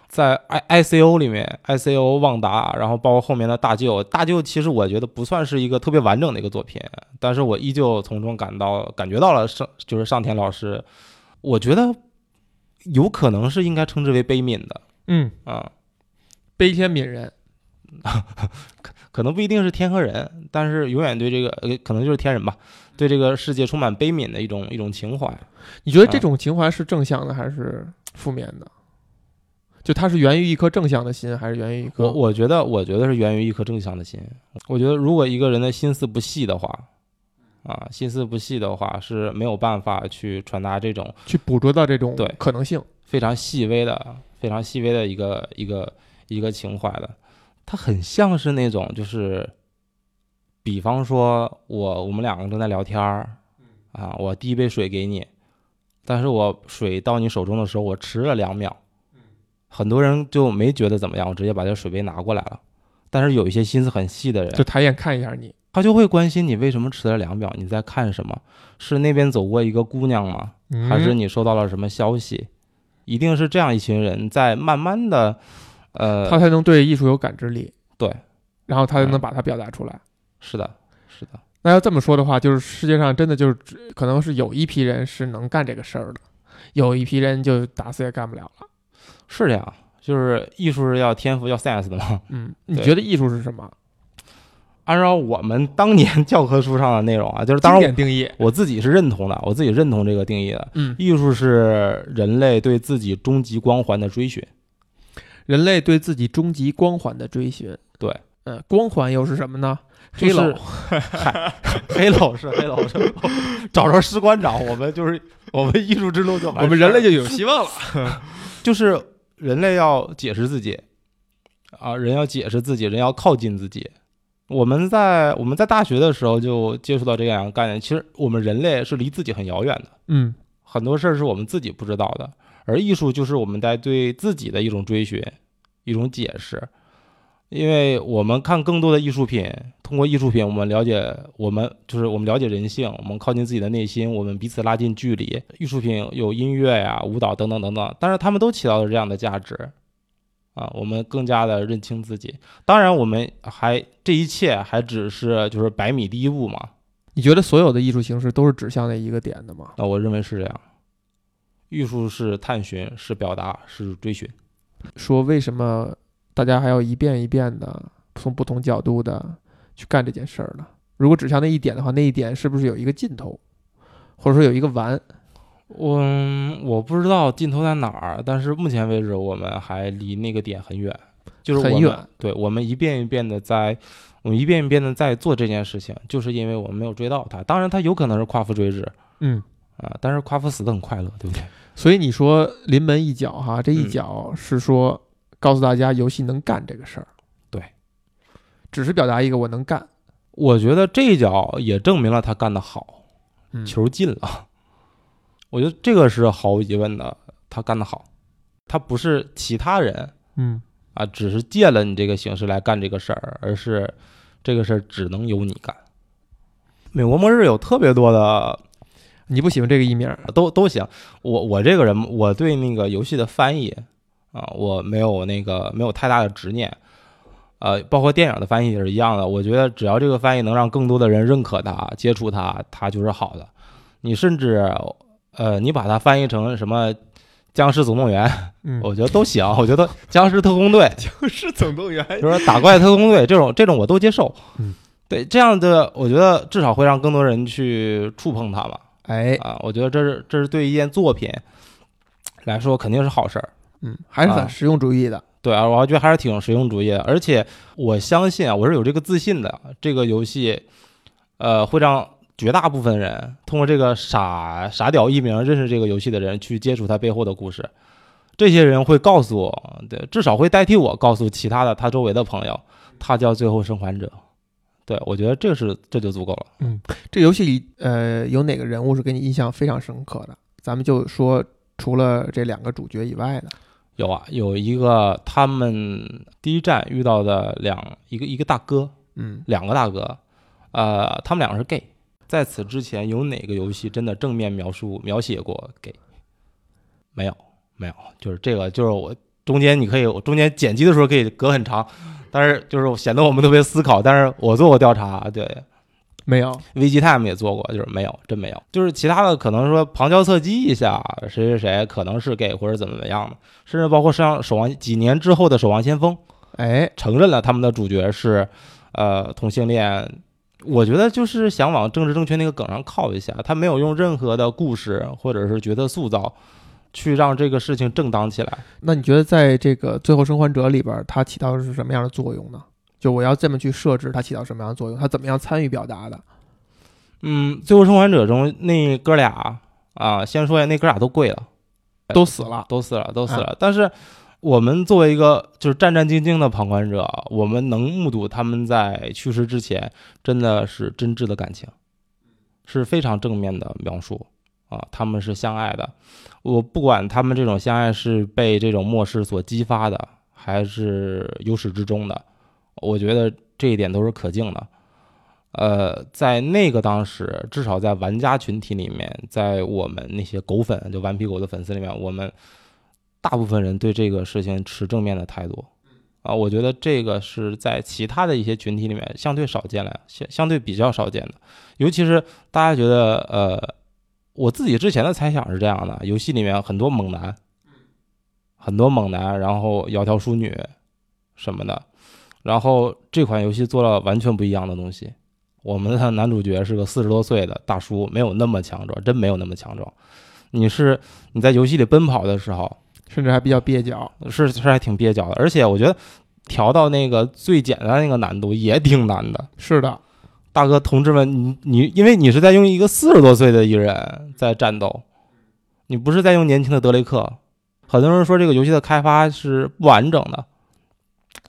S2: 在 I I C O 里面，I C O 旺达，然后包括后面的大舅，大舅其实我觉得不算是一个特别完整的一个作品，但是我依旧从中感到感觉到了上就是上天老师，我觉得有可能是应该称之为悲悯的，
S1: 嗯。
S2: 啊，
S1: 悲天悯人。
S2: 可 可能不一定是天和人，但是永远对这个呃，可能就是天人吧，对这个世界充满悲悯的一种一种情怀。
S1: 你觉得这种情怀是正向的还是负面的？就它是源于一颗正向的心，还是源于一颗？
S2: 我我觉得，我觉得是源于一颗正向的心。我觉得，如果一个人的心思不细的话，啊，心思不细的话是没有办法去传达这种，
S1: 去捕捉到这种
S2: 对
S1: 可能性
S2: 非常细微的、非常细微的一个一个一个情怀的。它很像是那种，就是，比方说，我我们两个正在聊天儿，啊，我递一杯水给你，但是我水到你手中的时候，我迟了两秒，很多人就没觉得怎么样，我直接把这水杯拿过来了。但是有一些心思很细的人，
S1: 就抬眼看一下你，
S2: 他就会关心你为什么迟了两秒，你在看什么？是那边走过一个姑娘吗？还是你收到了什么消息？一定是这样一群人在慢慢的，呃，
S1: 他才能对艺术有感知力，
S2: 对，
S1: 然后他才能把它表达出来。
S2: 是的，是的。
S1: 那要这么说的话，就是世界上真的就是可能是有一批人是能干这个事儿的，有一批人就打死也干不了了。
S2: 是这样。就是艺术是要天赋要 sense 的嘛？
S1: 嗯，你觉得艺术是什么？
S2: 按照我们当年 教科书上的内容啊，就是当然
S1: 定义，
S2: 我自己是认同的，我自己认同这个定义的。嗯，艺术是人类对自己终极光环的追寻，
S1: 人类对自己终极光环的追寻。
S2: 对，
S1: 嗯，光环又是什么呢？黑老，嗨，
S2: 黑老是黑老是，找着士官长，我们就是我们艺术之路就
S1: 我们人类就有希望了，
S2: 就是。人类要解释自己，啊，人要解释自己，人要靠近自己。我们在我们在大学的时候就接触到这样一个概念，其实我们人类是离自己很遥远的，
S1: 嗯，
S2: 很多事儿是我们自己不知道的，而艺术就是我们在对自己的一种追寻，一种解释。因为我们看更多的艺术品，通过艺术品，我们了解我们就是我们了解人性，我们靠近自己的内心，我们彼此拉近距离。艺术品有音乐呀、舞蹈等等等等，但是他们都起到了这样的价值啊，我们更加的认清自己。当然，我们还这一切还只是就是百米第一步嘛。
S1: 你觉得所有的艺术形式都是指向那一个点的吗？
S2: 那我认为是这样，艺术是探寻，是表达，是追寻。
S1: 说为什么？大家还要一遍一遍的从不同角度的去干这件事儿呢？如果指向那一点的话，那一点是不是有一个尽头，或者说有一个完？
S2: 我我不知道尽头在哪儿，但是目前为止我们还离那个点很远，就是
S1: 很远。
S2: 对我们一遍一遍的在，我们一遍一遍的在做这件事情，就是因为我们没有追到它。当然，它有可能是夸父追日，
S1: 嗯
S2: 啊，但是夸父死的很快乐，对不对？
S1: 所以你说临门一脚哈，这一脚是说。告诉大家，游戏能干这个事儿，
S2: 对，
S1: 只是表达一个我能干。
S2: 我觉得这一脚也证明了他干得好，球进了。我觉得这个是毫无疑问的，他干得好。他不是其他人，
S1: 嗯
S2: 啊，只是借了你这个形式来干这个事儿，而是这个事儿只能由你干。美国末日有特别多的，
S1: 你不喜欢这个译名
S2: 都都行。我我这个人，我对那个游戏的翻译。啊，我没有那个没有太大的执念，呃，包括电影的翻译也是一样的。我觉得只要这个翻译能让更多的人认可它、接触它，它就是好的。你甚至，呃，你把它翻译成什么《僵尸总动员》，我觉得都行。我觉得《僵尸特工队》、《
S1: 僵尸总动员》
S2: 就是打怪特工队这种这种我都接受。嗯，对，这样的我觉得至少会让更多人去触碰它吧。
S1: 哎，
S2: 啊，我觉得这是这是对一件作品来说肯定是好事儿。
S1: 嗯，还是很实用主义的。
S2: 对啊，我觉得还是挺实用主义的。而且我相信啊，我是有这个自信的，这个游戏，呃，会让绝大部分人通过这个傻傻屌艺名认识这个游戏的人，去接触它背后的故事。这些人会告诉我，对，至少会代替我告诉其他的他周围的朋友，他叫最后生还者。对，我觉得这是这就足够了。
S1: 嗯，这游戏里呃有哪个人物是给你印象非常深刻的？咱们就说除了这两个主角以外的。
S2: 有啊，有一个他们第一站遇到的两一个一个大哥，
S1: 嗯，
S2: 两个大哥，呃，他们两个是 gay。在此之前，有哪个游戏真的正面描述描写过 gay？没有，没有，就是这个，就是我中间你可以，我中间剪辑的时候可以隔很长，但是就是显得我们特别思考。但是我做过调查，对。
S1: 没有
S2: ，VGTime 也做过，就是没有，真没有。就是其他的可能说旁敲侧击一下，谁谁谁可能是 gay 或者怎么怎么样的，甚至包括像守望几年之后的守望先锋，
S1: 哎，
S2: 承认了他们的主角是呃同性恋。我觉得就是想往政治正确那个梗上靠一下，他没有用任何的故事或者是角色塑造去让这个事情正当起来。
S1: 那你觉得在这个最后生还者里边，它起到的是什么样的作用呢？就我要这么去设置，它起到什么样的作用？它怎么样参与表达的？
S2: 嗯，最后生还者中那哥俩啊，先说一下，那哥俩都跪了，
S1: 都死了，
S2: 都死了，都死了。但是我们作为一个就是战战兢兢的旁观者，我们能目睹他们在去世之前真的是真挚的感情，是非常正面的描述啊，他们是相爱的。我不管他们这种相爱是被这种末世所激发的，还是由始至终的，我觉得这一点都是可敬的。呃，在那个当时，至少在玩家群体里面，在我们那些狗粉，就顽皮狗的粉丝里面，我们大部分人对这个事情持正面的态度。啊，我觉得这个是在其他的一些群体里面相对少见了，相相对比较少见的。尤其是大家觉得，呃，我自己之前的猜想是这样的：游戏里面很多猛男，很多猛男，然后窈窕淑女什么的，然后这款游戏做了完全不一样的东西。我们的男主角是个四十多岁的大叔，没有那么强壮，真没有那么强壮。你是你在游戏里奔跑的时候，
S1: 甚至还比较蹩脚，
S2: 是是还挺蹩脚的。而且我觉得调到那个最简单那个难度也挺难的。
S1: 是的，
S2: 大哥同志们，你你因为你是在用一个四十多岁的一个人在战斗，你不是在用年轻的德雷克。很多人说这个游戏的开发是不完整的，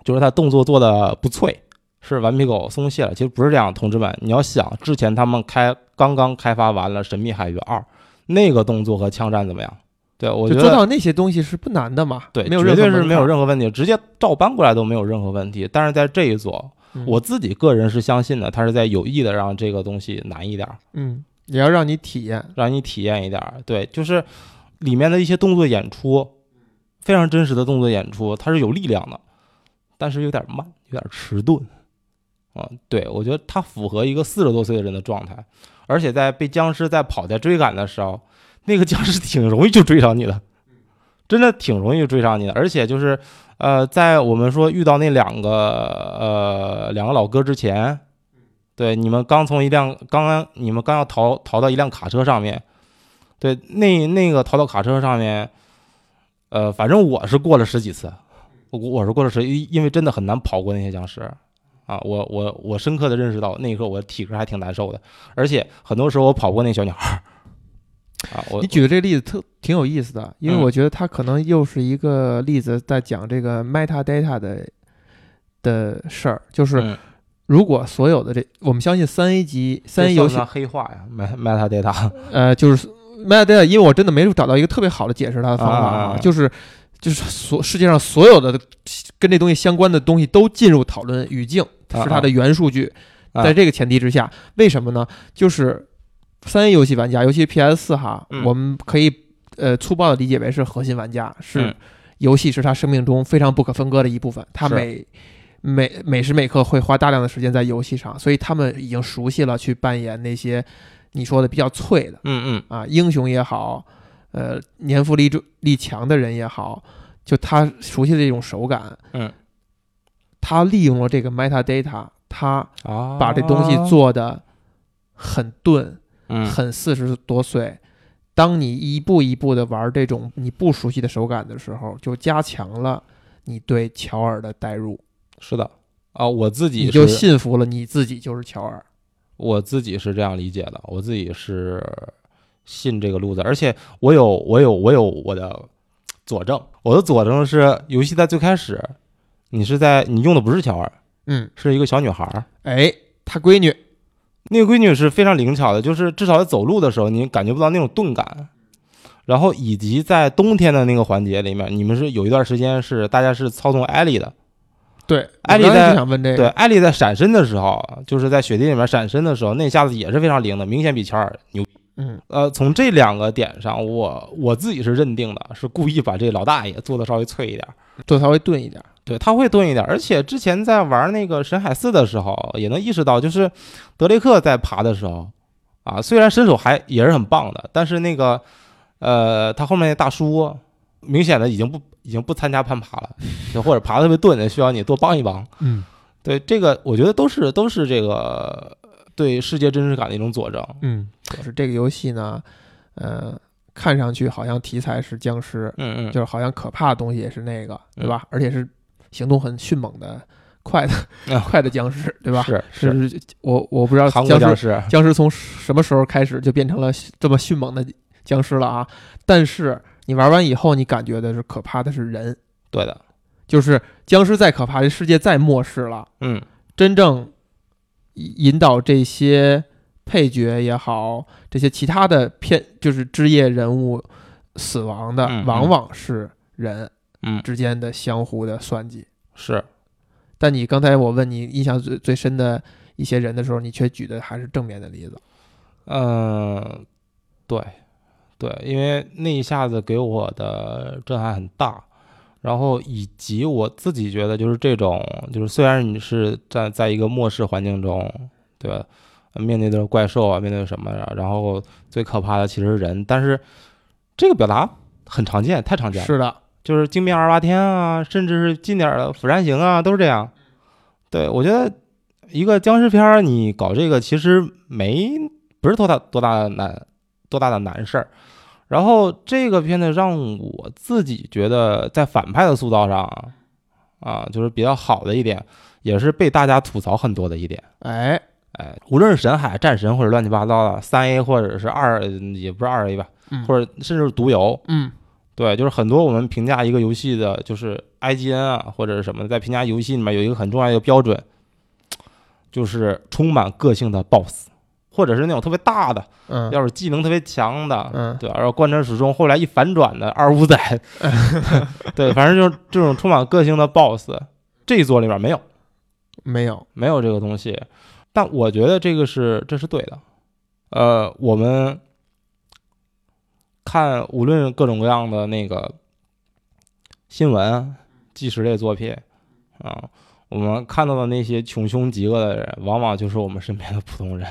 S2: 就是他动作做的不脆。是顽皮狗松懈了，其实不是这样，同志们，你要想之前他们开刚刚开发完了《神秘海域二》，那个动作和枪战怎么样？对我觉得
S1: 做到那些东西是不难的嘛？
S2: 对，
S1: 绝
S2: 对是没有任何问题，直接照搬过来都没有任何问题。但是在这一座，我自己个人是相信的，他是在有意的让这个东西难一点。
S1: 嗯，也要让你体验，
S2: 让你体验一点。对，就是里面的一些动作演出，非常真实的动作演出，它是有力量的，但是有点慢，有点迟钝。啊，对，我觉得它符合一个四十多岁的人的状态，而且在被僵尸在跑在追赶的时候，那个僵尸挺容易就追上你的，真的挺容易就追上你的。而且就是，呃，在我们说遇到那两个呃两个老哥之前，对，你们刚从一辆刚刚你们刚要逃逃到一辆卡车上面，对，那那个逃到卡车上面，呃，反正我是过了十几次，我我是过了十，因为真的很难跑过那些僵尸。啊，我我我深刻的认识到，那一刻我体格还挺难受的，而且很多时候我跑过那小鸟儿。啊，我
S1: 你举的这个例子特挺有意思的，因为我觉得它可能又是一个例子，在讲这个 metadata 的的事儿，就是如果所有的这，我们相信三 A 级三 A 游戏
S2: 黑化呀，metadata，
S1: 呃，就是 metadata，因为我真的没找到一个特别好的解释它的方法
S2: 啊，
S1: 就是。就是所世界上所有的跟这东西相关的东西都进入讨论语境，是它的原数据。在这个前提之下，为什么呢？就是三 A 游戏玩家，尤其 PS 四哈，我们可以呃粗暴的理解为是核心玩家，是游戏是他生命中非常不可分割的一部分。他每每每时每刻会花大量的时间在游戏上，所以他们已经熟悉了去扮演那些你说的比较脆的，
S2: 嗯嗯
S1: 啊，英雄也好。呃，年富力力强的人也好，就他熟悉的这种手感，
S2: 嗯，
S1: 他利用了这个 metadata，他把这东西做的很钝，
S2: 嗯，
S1: 很四十多岁。当你一步一步的玩这种你不熟悉的手感的时候，就加强了你对乔尔的代入。
S2: 是的，啊，我自己
S1: 你就信服了你自己就是乔尔。
S2: 我自己是这样理解的，我自己是。信这个路子，而且我有我有我有我的佐证，我的佐证是游戏在最开始，你是在你用的不是乔尔，
S1: 嗯，
S2: 是一个小女孩儿，
S1: 哎，她闺女，
S2: 那个闺女是非常灵巧的，就是至少在走路的时候你感觉不到那种动感，然后以及在冬天的那个环节里面，你们是有一段时间是大家是操纵艾丽的，
S1: 对，
S2: 艾丽在
S1: 想问这个，
S2: 对，艾丽在闪身的时候，就是在雪地里面闪身的时候，那下子也是非常灵的，明显比乔尔牛。
S1: 嗯，
S2: 呃，从这两个点上，我我自己是认定的，是故意把这老大爷做的稍微脆一点，
S1: 做稍微钝一点，
S2: 对他会钝一点。而且之前在玩那个神海四的时候，也能意识到，就是德雷克在爬的时候，啊，虽然身手还也是很棒的，但是那个，呃，他后面那大叔明显的已经不已经不参加攀爬了，就或者爬的特别钝的，需要你多帮一帮。
S1: 嗯，
S2: 对，这个我觉得都是都是这个。对世界真实感的一种佐证。
S1: 嗯，就是这个游戏呢，呃，看上去好像题材是僵尸，
S2: 嗯嗯，
S1: 就是好像可怕的东西也是那个，对吧？而且是行动很迅猛的、快的、快的僵尸，对吧？
S2: 是
S1: 是，我我不知道
S2: 僵
S1: 尸僵尸从什么时候开始就变成了这么迅猛的僵尸了啊！但是你玩完以后，你感觉的是可怕的是人，
S2: 对的，
S1: 就是僵尸再可怕，这世界再末世了，
S2: 嗯，
S1: 真正。引导这些配角也好，这些其他的片就是枝叶人物死亡的，往往是人之间的相互的算计。
S2: 是，
S1: 但你刚才我问你印象最最深的一些人的时候，你却举的还是正面的例子。
S2: 嗯，对，对，因为那一下子给我的震撼很大。然后以及我自己觉得，就是这种，就是虽然你是在在一个末世环境中，对吧？面对的怪兽啊，面对什么呀？然后最可怕的其实是人，但是这个表达很常见，太常见了。
S1: 是的，
S2: 就是惊变二八天啊，甚至是近点的《釜山行》啊，都是这样。对我觉得一个僵尸片你搞这个其实没不是多大多大的难多大的难事儿。然后这个片子让我自己觉得在反派的塑造上，啊，就是比较好的一点，也是被大家吐槽很多的一点。
S1: 哎
S2: 哎，无论是神海战神或者乱七八糟的三 A 或者是二，也不是二 A 吧，或者甚至是独游，
S1: 嗯，
S2: 对，就是很多我们评价一个游戏的，就是 IGN 啊或者是什么，在评价游戏里面有一个很重要的一个标准，就是充满个性的 BOSS。或者是那种特别大的，
S1: 嗯，
S2: 要是技能特别强的，
S1: 嗯，
S2: 对然后贯穿始终，后来一反转的二五仔，对，反正就是这种充满个性的 BOSS，这一座里面没有，
S1: 没有，
S2: 没有这个东西。但我觉得这个是这是对的。呃，我们看无论各种各样的那个新闻、纪实类作品啊，我们看到的那些穷凶极恶的人，往往就是我们身边的普通人。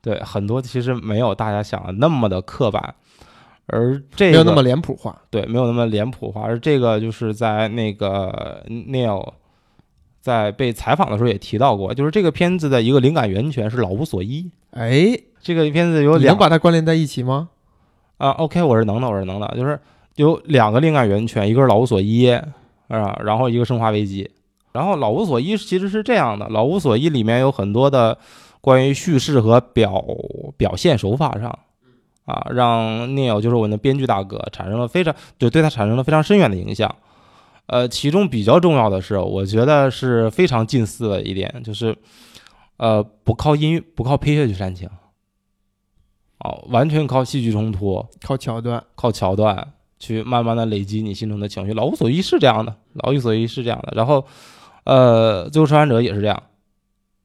S2: 对，很多其实没有大家想的那么的刻板，而这个
S1: 没有那么脸谱化。
S2: 对，没有那么脸谱化。而这个就是在那个 Neil 在被采访的时候也提到过，就是这个片子的一个灵感源泉是老无所依。
S1: 哎，
S2: 这个片子有两，
S1: 能把它关联在一起吗？
S2: 啊，OK，我是能的，我是能的。就是有两个灵感源泉，一个是老无所依啊，然后一个生化危机。然后老无所依其实是这样的，老无所依里面有很多的。关于叙事和表表现手法上，啊，让 Neil 就是我们的编剧大哥产生了非常就对他产生了非常深远的影响。呃，其中比较重要的是，我觉得是非常近似的一点，就是呃，不靠音乐，不靠配乐去煽情，哦，完全靠戏剧冲突，
S1: 靠桥段，
S2: 靠桥段去慢慢的累积你心中的情绪。老无所依是这样的，老无所依是这样的。然后，呃，最后生还者也是这样。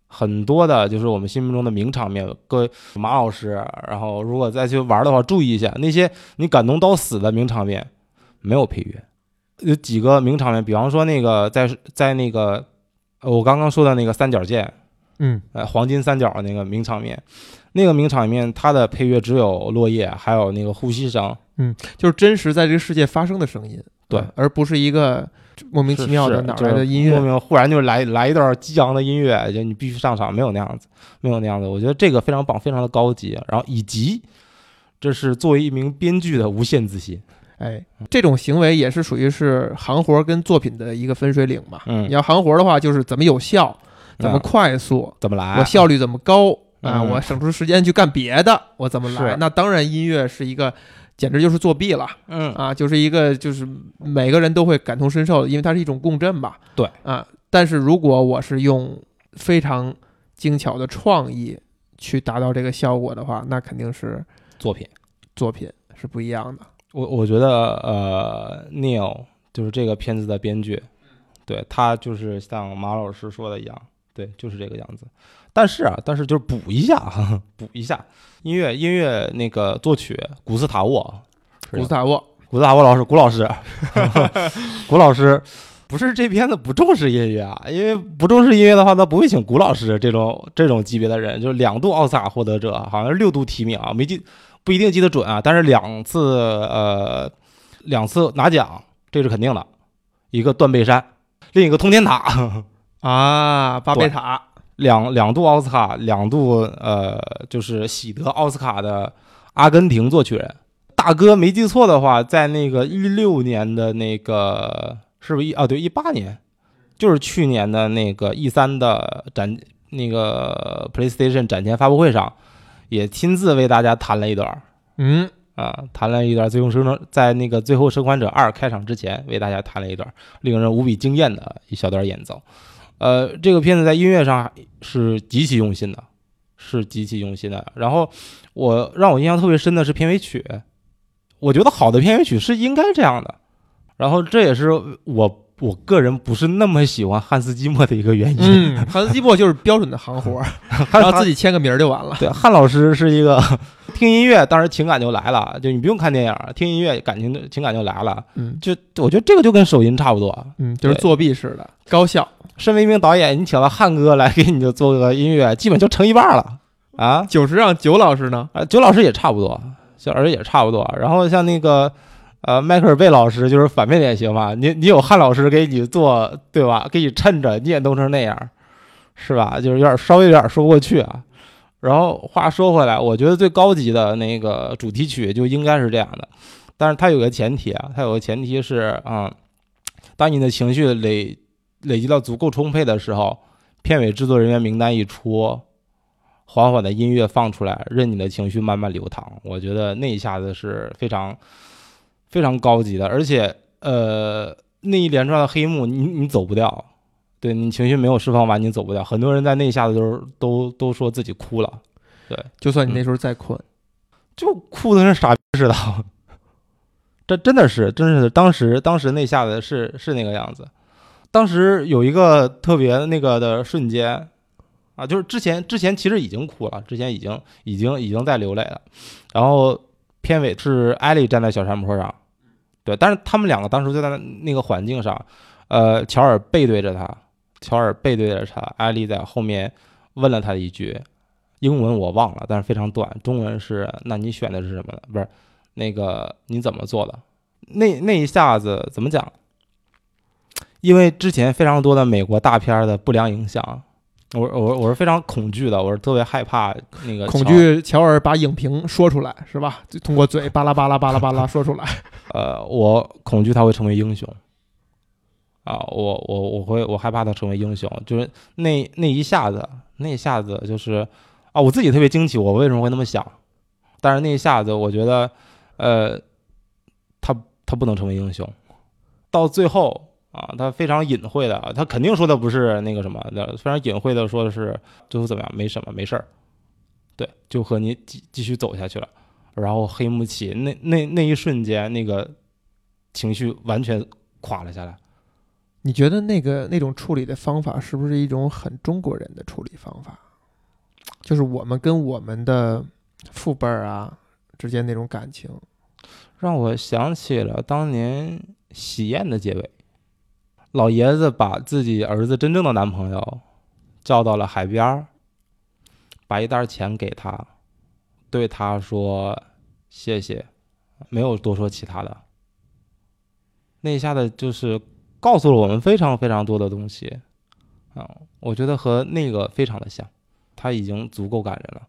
S2: 很多的，就是我们心目中的名场面，各位马老师，然后如果再去玩的话，注意一下那些你感动到死的名场面，没有配乐，有几个名场面，比方说那个在在那个我刚刚说的那个三角剑，
S1: 嗯，
S2: 呃，黄金三角那个名场面，那个名场面它的配乐只有落叶，还有那个呼吸声，
S1: 嗯，就是真实在这个世界发生的声音，
S2: 对，
S1: 而不是一个。莫名其妙的哪来的音乐？
S2: 莫名忽然就来来一段激昂的音乐，就你必须上场，没有那样子，没有那样子。我觉得这个非常棒，非常的高级。然后以及，这是作为一名编剧的无限自信。
S1: 哎，这种行为也是属于是行活跟作品的一个分水岭嘛。
S2: 嗯，
S1: 你要行活的话，就是怎么有效，怎么快速，
S2: 怎么来，
S1: 我效率怎么高啊？我省出时间去干别的，我怎么来？那当然，音乐是一个。简直就是作弊了，
S2: 嗯
S1: 啊，就是一个就是每个人都会感同身受，因为它是一种共振吧，
S2: 对
S1: 啊。但是如果我是用非常精巧的创意去达到这个效果的话，那肯定是
S2: 作品，
S1: 作品是不一样的。
S2: 我我觉得呃，Neil 就是这个片子的编剧，对他就是像马老师说的一样，对，就是这个样子。但是啊，但是就是补一下，补一下音乐，音乐那个作曲古斯塔沃，
S1: 古斯塔沃，
S2: 古斯塔沃老师，古老师，古老师，不是这片子不重视音乐啊，因为不重视音乐的话，他不会请古老师这种这种级别的人，就是两度奥斯卡获得者，好像是六度提名啊，没记不一定记得准啊，但是两次呃两次拿奖，这是肯定的，一个断背山，另一个通天塔
S1: 啊，巴贝塔。
S2: 两两度奥斯卡，两度呃，就是喜得奥斯卡的阿根廷作曲人大哥，没记错的话，在那个一六年的那个是不是一啊？对，一八年，就是去年的那个 E 三的展，那个 PlayStation 展前发布会上，也亲自为大家弹了一段
S1: 嗯
S2: 啊，弹了一段《最后生还》在那个《最后生还者二》开场之前，为大家弹了一段令人无比惊艳的一小段演奏。呃，这个片子在音乐上是极其用心的，是极其用心的。然后我让我印象特别深的是片尾曲，我觉得好的片尾曲是应该这样的。然后这也是我。我个人不是那么喜欢汉斯季默的一个原因。
S1: 嗯，汉斯季默就是标准的行活，然后自己签个名儿就完了。
S2: 对，汉老师是一个 听音乐，当时情感就来了，就你不用看电影，听音乐感情情感就来了。嗯，就我觉得这个就跟手淫差不多。
S1: 嗯，就是作弊似的，高效。
S2: 身为一名导演，你请了汉哥来给你就做个音乐，基本就成一半了啊。
S1: 九十让九老师呢？
S2: 啊，九老师也差不多，九老师也差不多。然后像那个。呃，迈克尔贝老师就是反面典型嘛。你你有汉老师给你做，对吧？给你衬着，你也弄成那样，是吧？就是有点稍微有点说不过去啊。然后话说回来，我觉得最高级的那个主题曲就应该是这样的，但是它有个前提啊，它有个前提是啊，当你的情绪累累积到足够充沛的时候，片尾制作人员名单一出，缓缓的音乐放出来，任你的情绪慢慢流淌。我觉得那一下子是非常。非常高级的，而且，呃，那一连串的黑幕，你你走不掉，对你情绪没有释放完，你走不掉。很多人在那一下子都是都都说自己哭了，对，
S1: 就算你那时候再困，
S2: 就哭的跟傻逼似的。这真的是，真是当时当时那下子是是那个样子。当时有一个特别那个的瞬间啊，就是之前之前其实已经哭了，之前已经已经已经在流泪了，然后片尾是艾莉站在小山坡上。对，但是他们两个当时就在那个环境上，呃，乔尔背对着他，乔尔背对着他，艾丽在后面问了他一句，英文我忘了，但是非常短，中文是“那你选的是什么呢？不是，那个你怎么做的？那那一下子怎么讲？因为之前非常多的美国大片的不良影响。我我我是非常恐惧的，我是特别害怕那个
S1: 恐惧乔尔把影评说出来是吧？就通过嘴巴拉巴拉巴拉巴拉说出来。
S2: 呃，我恐惧他会成为英雄啊！我我我会我害怕他成为英雄，就是那那一下子，那一下子就是啊，我自己特别惊奇，我为什么会那么想？但是那一下子，我觉得呃，他他不能成为英雄，到最后。啊，他非常隐晦的，他肯定说的不是那个什么的，非常隐晦的说的是最后怎么样，没什么，没事儿，对，就和你继继续走下去了。然后黑木起，那那那一瞬间，那个情绪完全垮了下来。
S1: 你觉得那个那种处理的方法是不是一种很中国人的处理方法？就是我们跟我们的父辈儿啊之间那种感情，
S2: 让我想起了当年喜宴的结尾。老爷子把自己儿子真正的男朋友叫到了海边儿，把一袋钱给他，对他说：“谢谢。”没有多说其他的。那一下子就是告诉了我们非常非常多的东西啊！我觉得和那个非常的像，他已经足够感人了。